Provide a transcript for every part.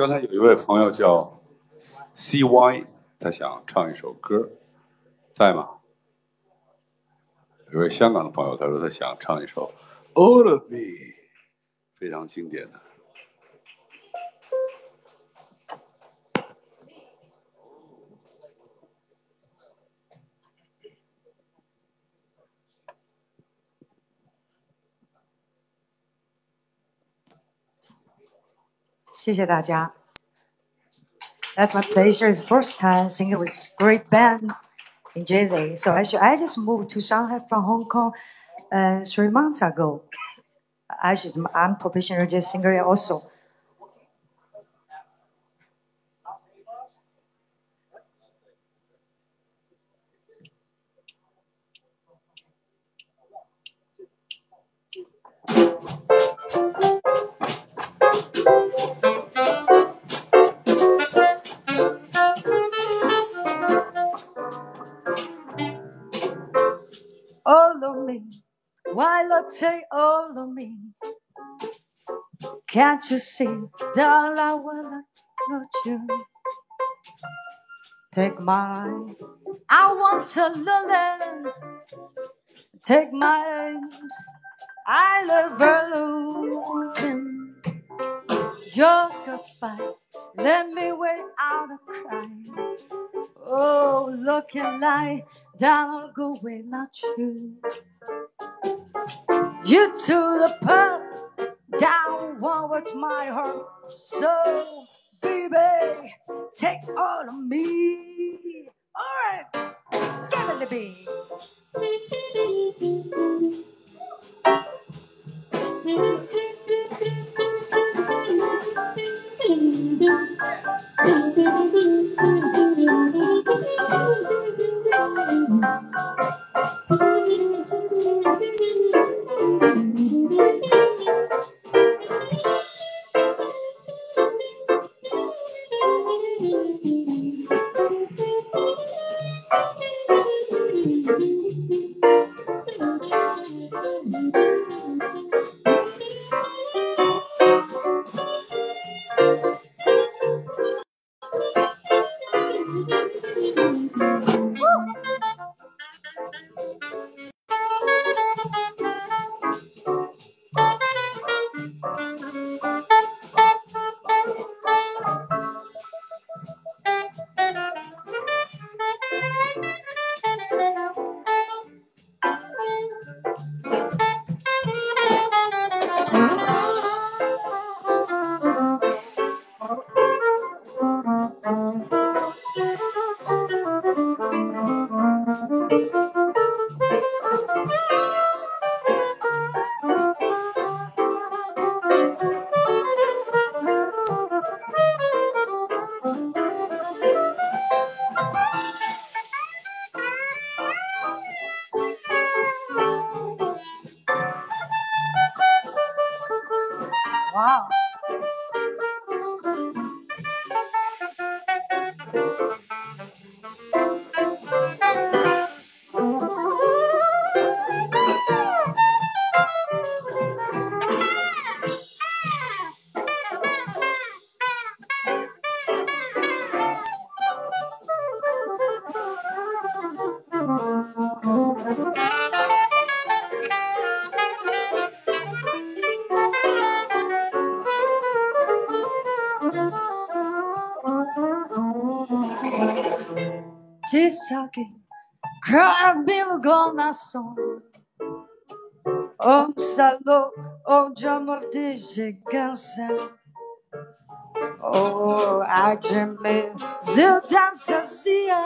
刚才有一位朋友叫 CY，他想唱一首歌，在吗？有位香港的朋友，他说他想唱一首《All of Me》，非常经典的。谢谢大家。That's my pleasure. It's first time singing with great band in Jersey. So actually, I just moved to Shanghai from Hong Kong uh, three months ago. Actually, I'm professional jazz singer also. Why take all of me? Can't you see, darling, I wanna got you. Take mine, I want to learn. Take my arms, I love balloon. Your goodbye, let me wait out a cry. Oh, look looking like down go without you. You to the pub, down one with my heart. So, baby, take all of me. Alright, give it to me. Thank you. Gonzalo o de gigância. Oh, a tremenda sacia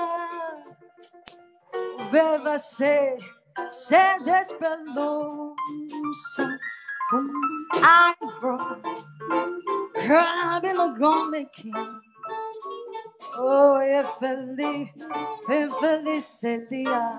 ver você se despelonça com eyebrow, cabelo gomiquinho. Oh, é feliz, é feliz seria.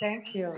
Thank you,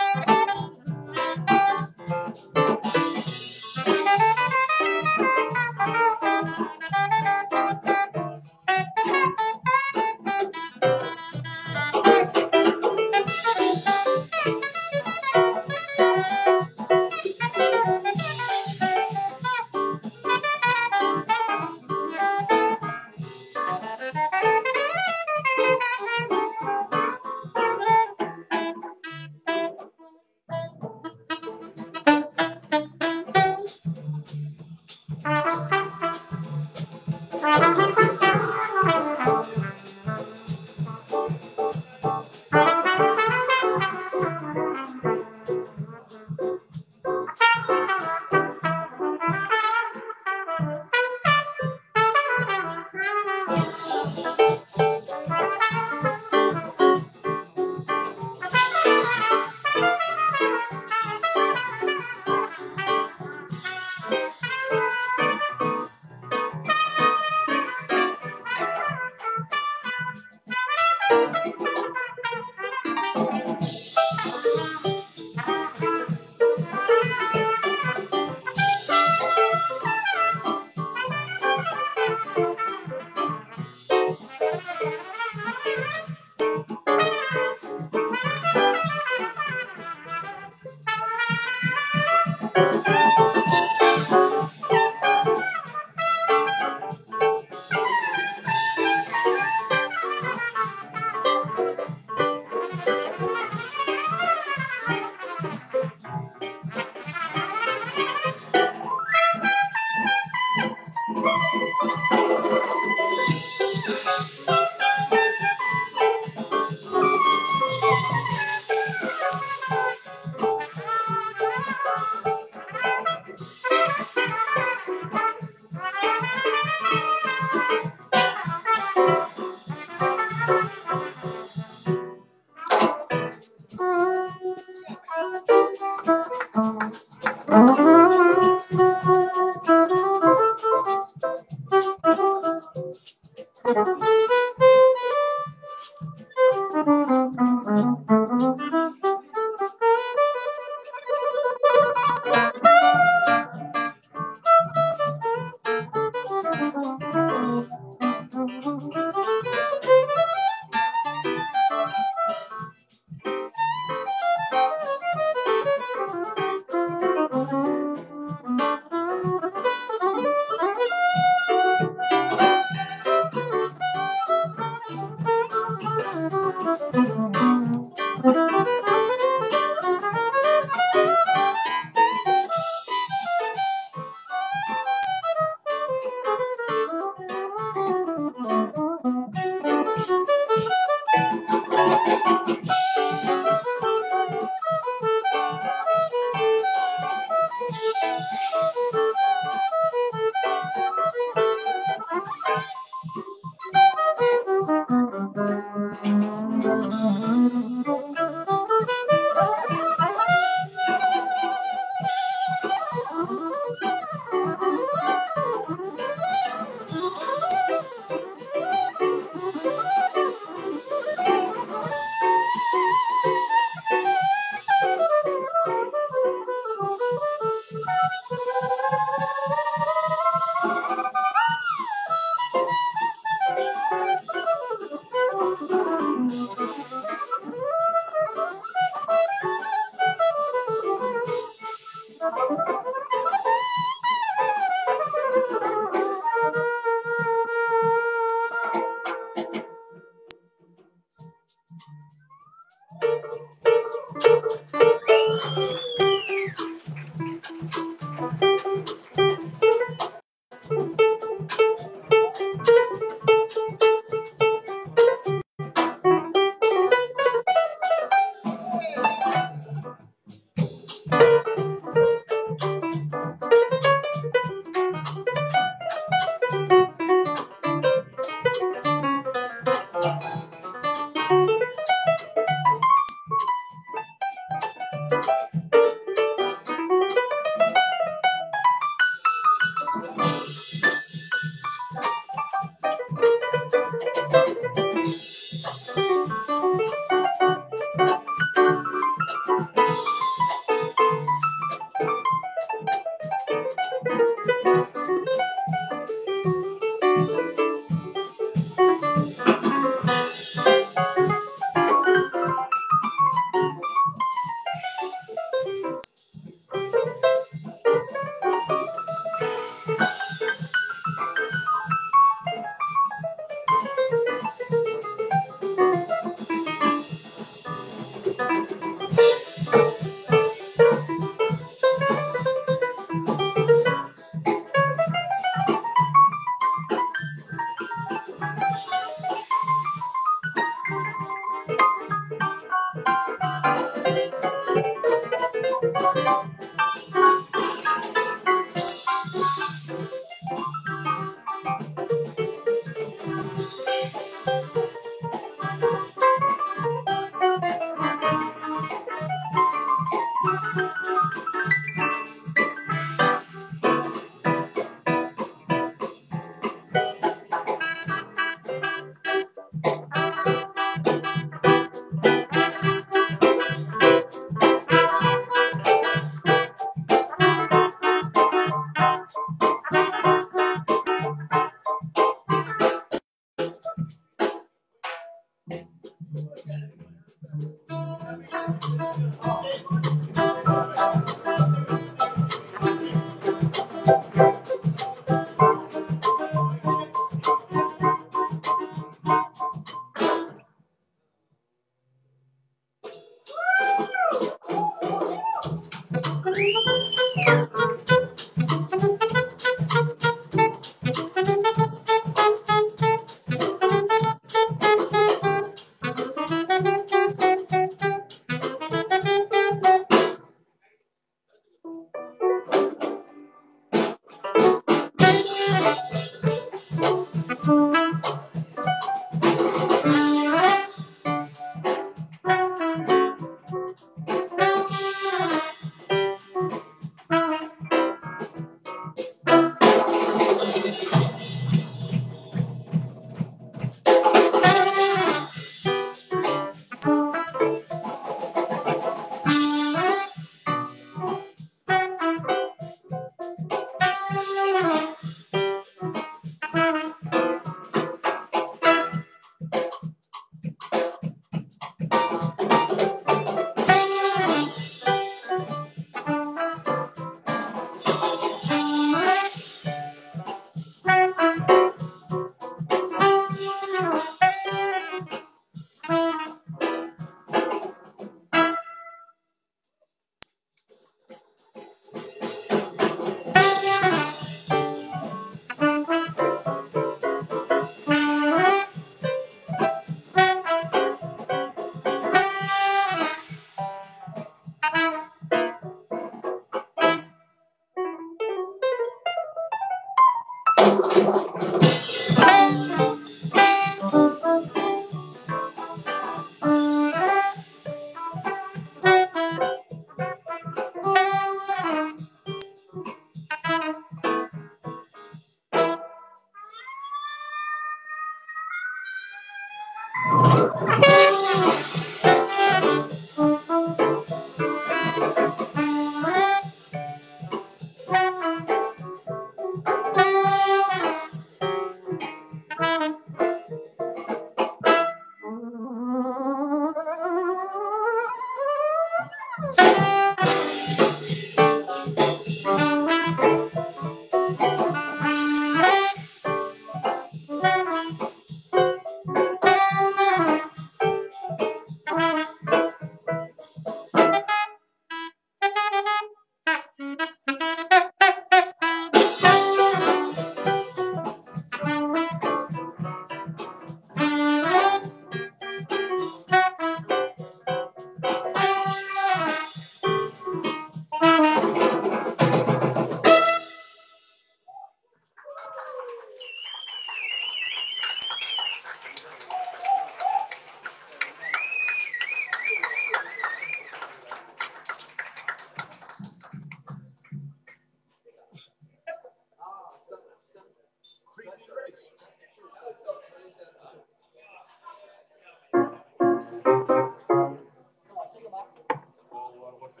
多谢。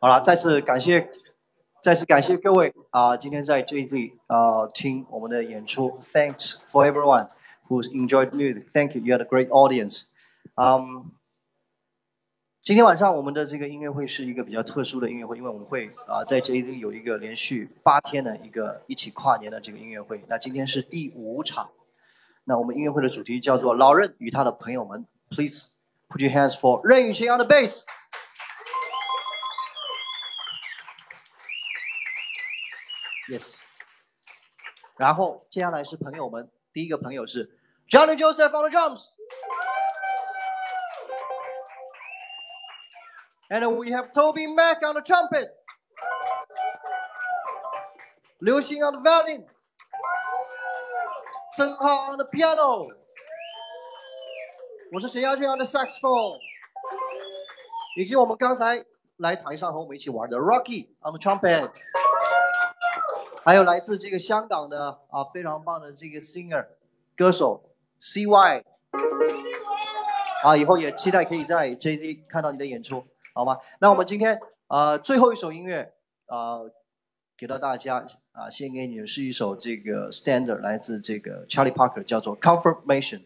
好了，再次感谢，再次感谢各位啊、今天在 JZ 啊、听我们的演出，Thanks for everyone who's enjoyed music. Thank you, you are a great audience. 嗯、 今天晚上我们的这个音乐会是一个比较特殊的音乐会，因为我们会啊、在 JZ 有一个连续八天的一个一起跨年的这个音乐会。那今天是第五场，那我们音乐会的主题叫做“老任与他的朋友们”。Please put your hands for 任宇晴 on the bass。Yes。然后接下来是朋友们第一个朋友是 Johnny Joseph on the drums。And we have Toby Mac on the trumpet. Liu Xing on the violin. Zheng Hao on the piano. 我是沈亚俊 on the saxophone，以及我们刚才来台上和我们一起玩的 Rocky on the trumpet，还有来自这个香港的啊非常棒的这个 singer 歌手 CY，啊以后也期待可以在 JZ 看到你的演出。好吗？那我们今天呃最后一首音乐呃给到大家啊献给你的是一首这个 standard 来自这个 Charlie Parker 叫做 Confirmation。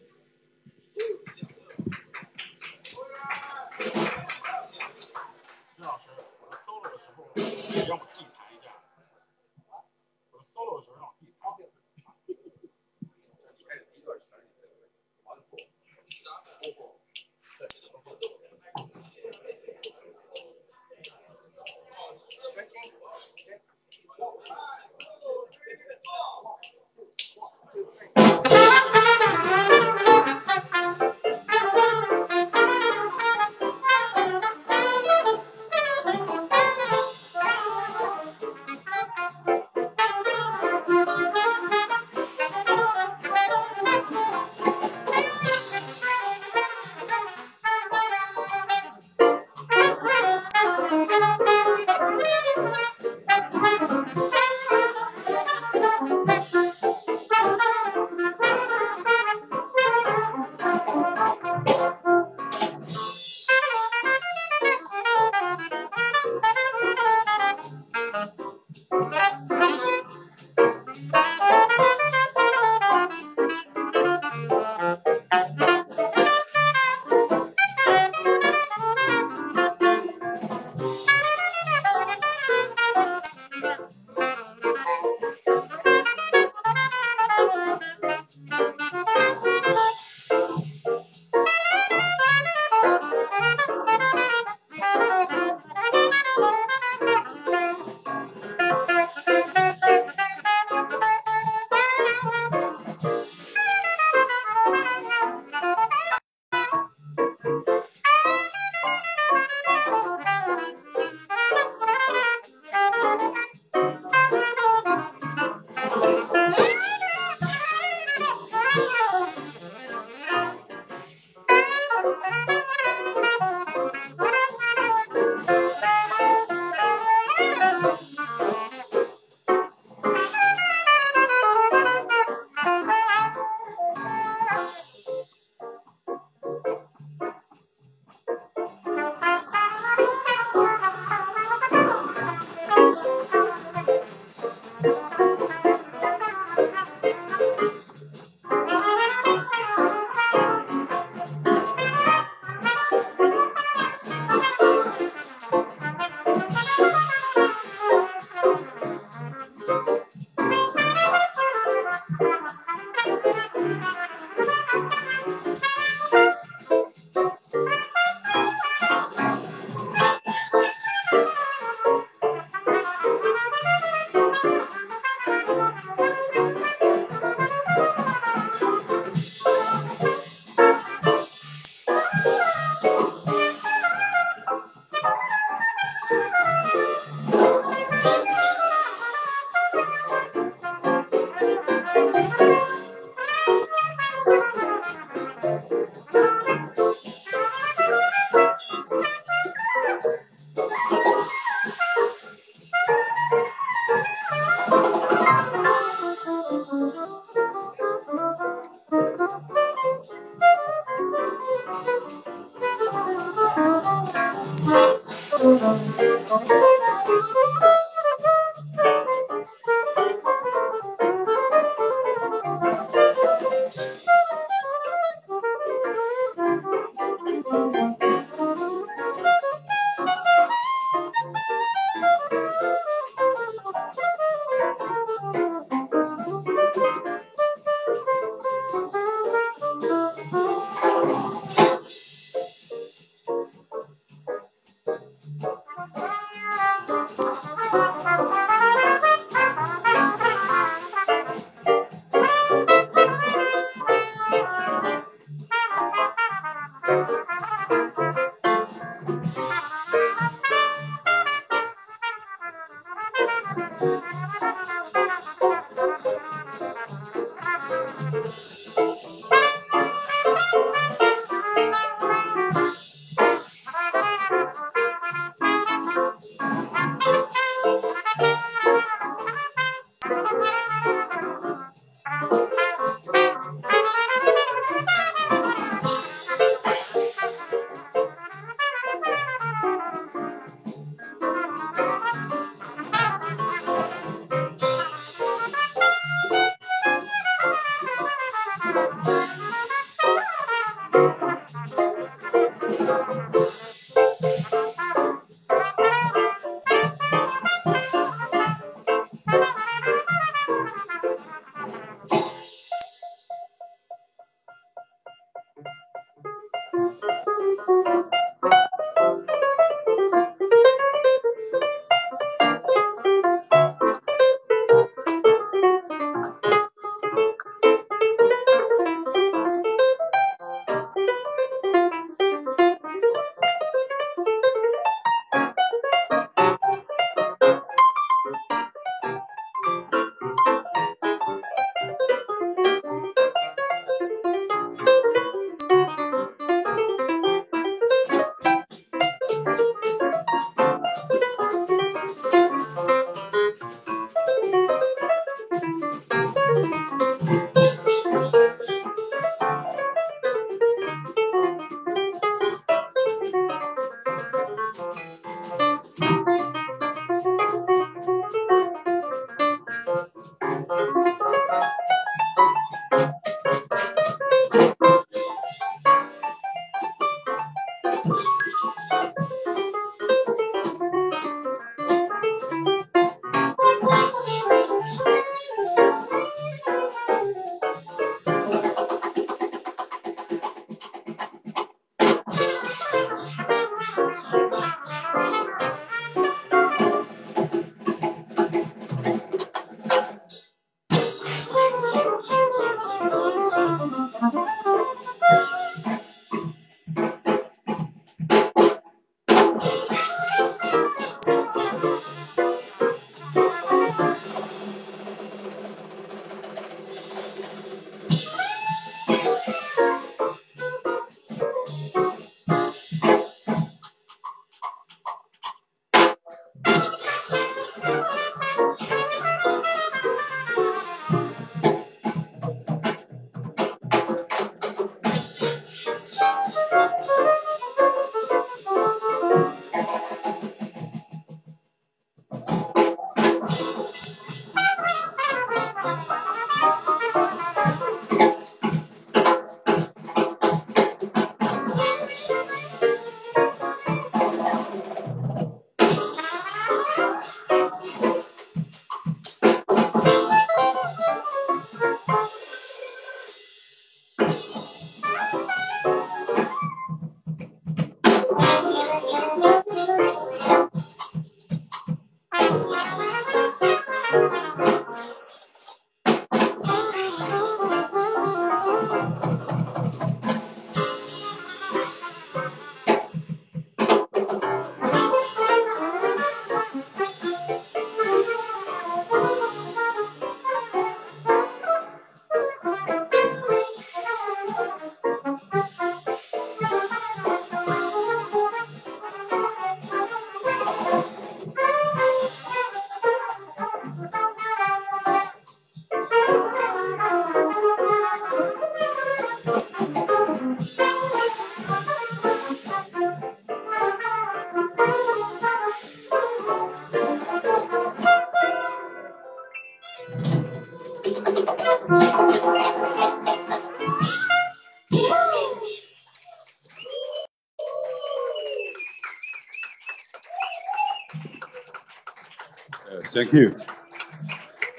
Thank you。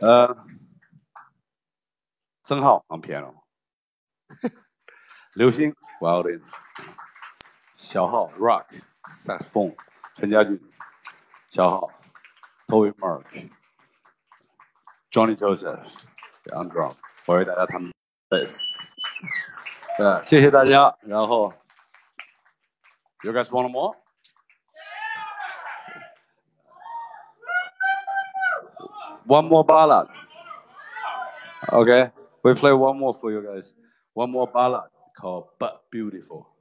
呃，曾浩 on piano，刘星 violin，小号 rock saxophone，陈家俊，小号 Toby Mark，Johnny Joseph on drum，我为大家弹 bass。呃，谢谢大家。然后，You guys want more？One more ballad. Okay, we play one more for you guys. One more ballad called But Beautiful.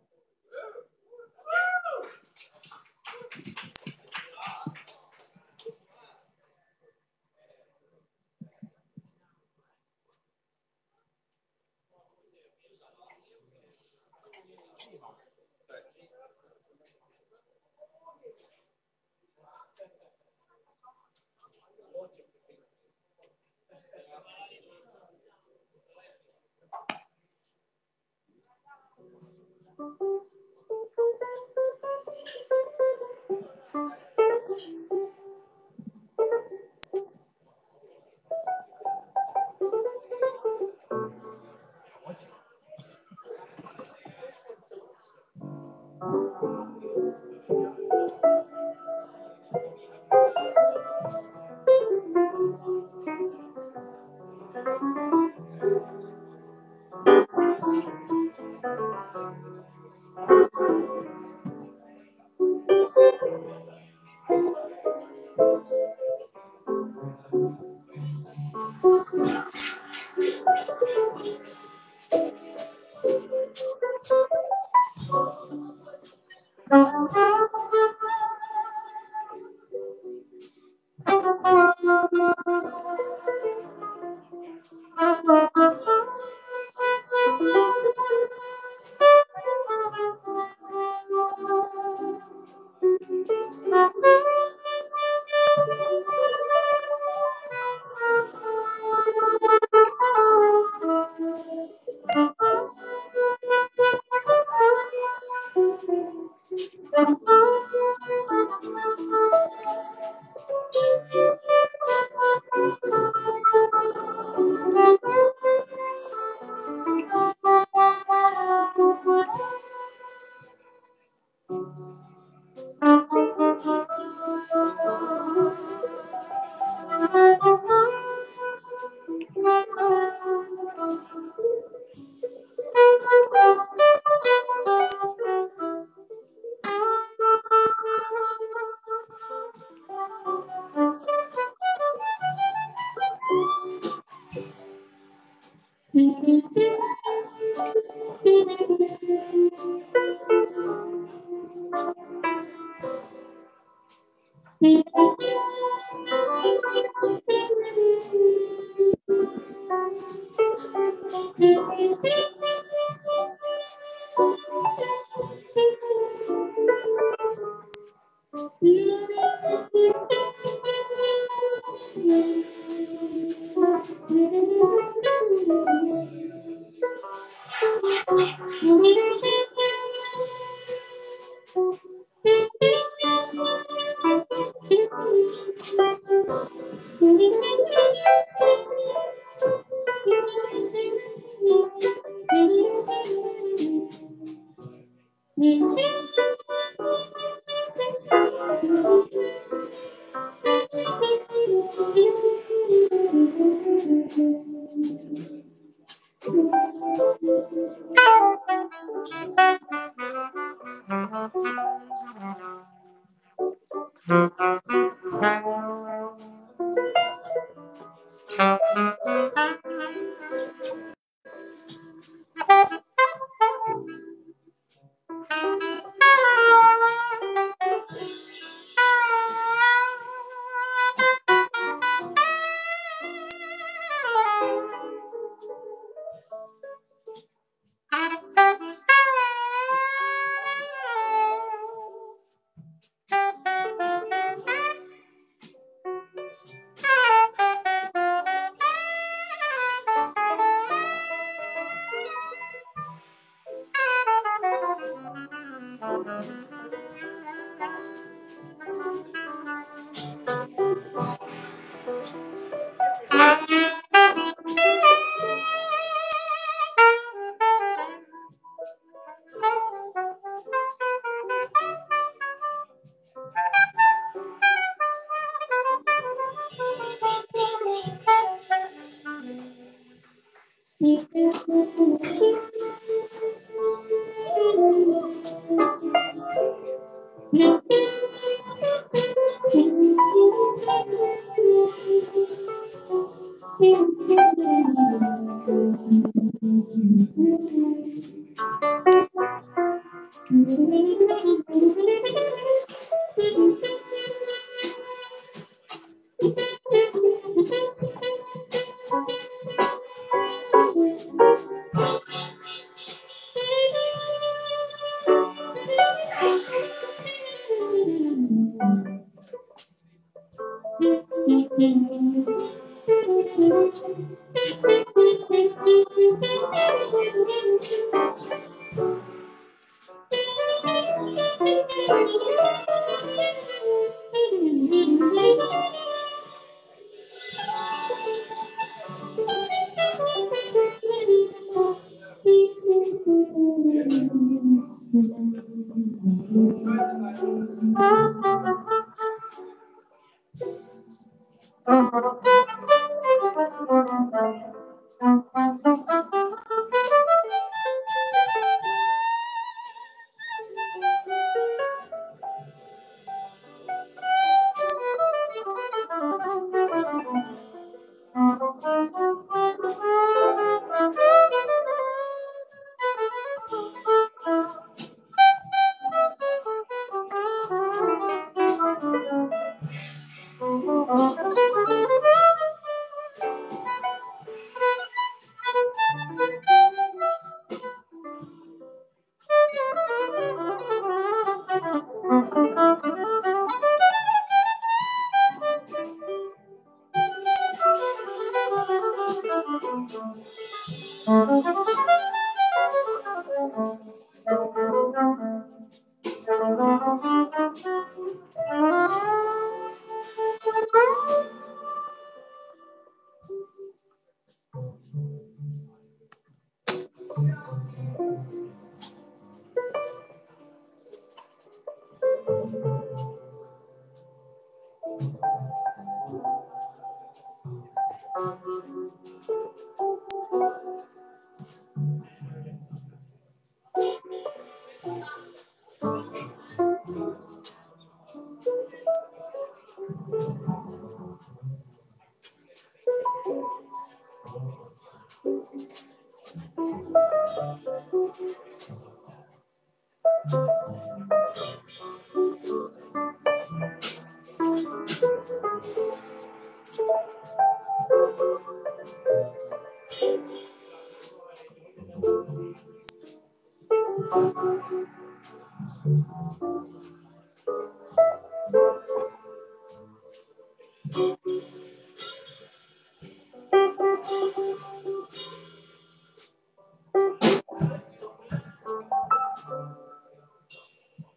Mm-hmm.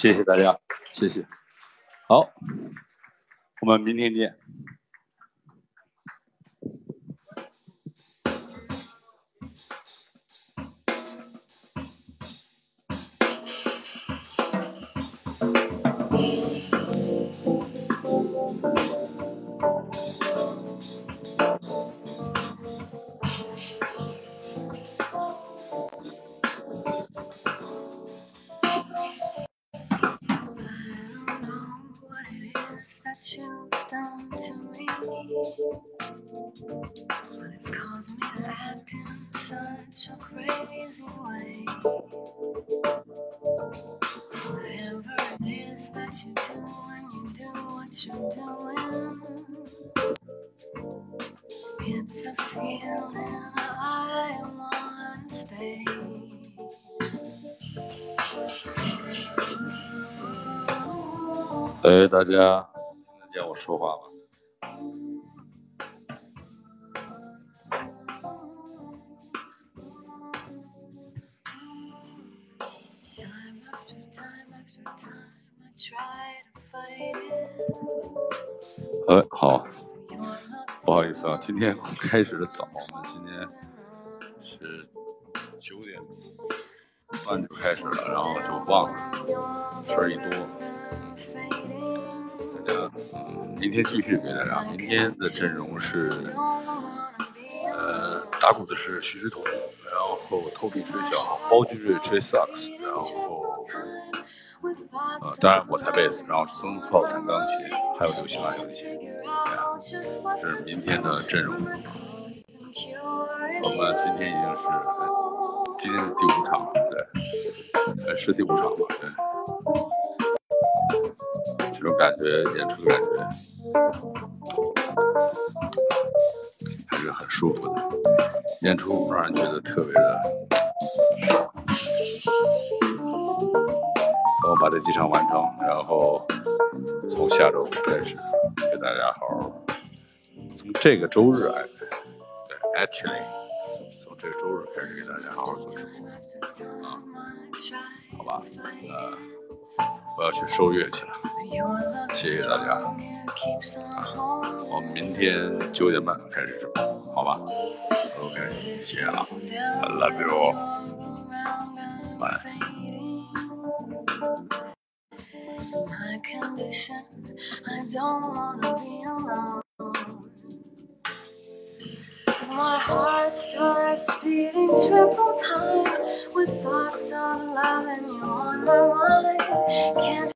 谢谢大家，谢谢。好，我们明天见。家听得见我说话吗？哎，好，不好意思啊，今天开始的早，我们今天是九点半就开始了，然后就忘了，事儿一多。明天继续给大家。明天的阵容是，呃，打鼓的是徐志同，然后托比吹小，包居瑞吹萨克斯，然后，呃，当然我弹贝斯，然后孙浩弹钢琴，还有刘希曼有一些。这是明天的阵容。我们今天已经是，今天是第五场了，对，呃，是第五场吧，对。这种感觉，演出的感觉还是很舒服的。演出让人觉得特别的。等我把这几场完成，然后从下周开始给大家好好。从这个周日哎，对，actually，从这个周日开始给大家好好做直播啊，好吧，呃，我要去收乐器了，谢谢大家，我们明天九点半开始直播，好吧？OK，谢谢了，I love you all，晚安。my condition. I don't wanna be alone. Cause my heart starts beating triple time with thoughts of loving you on my mind. Can't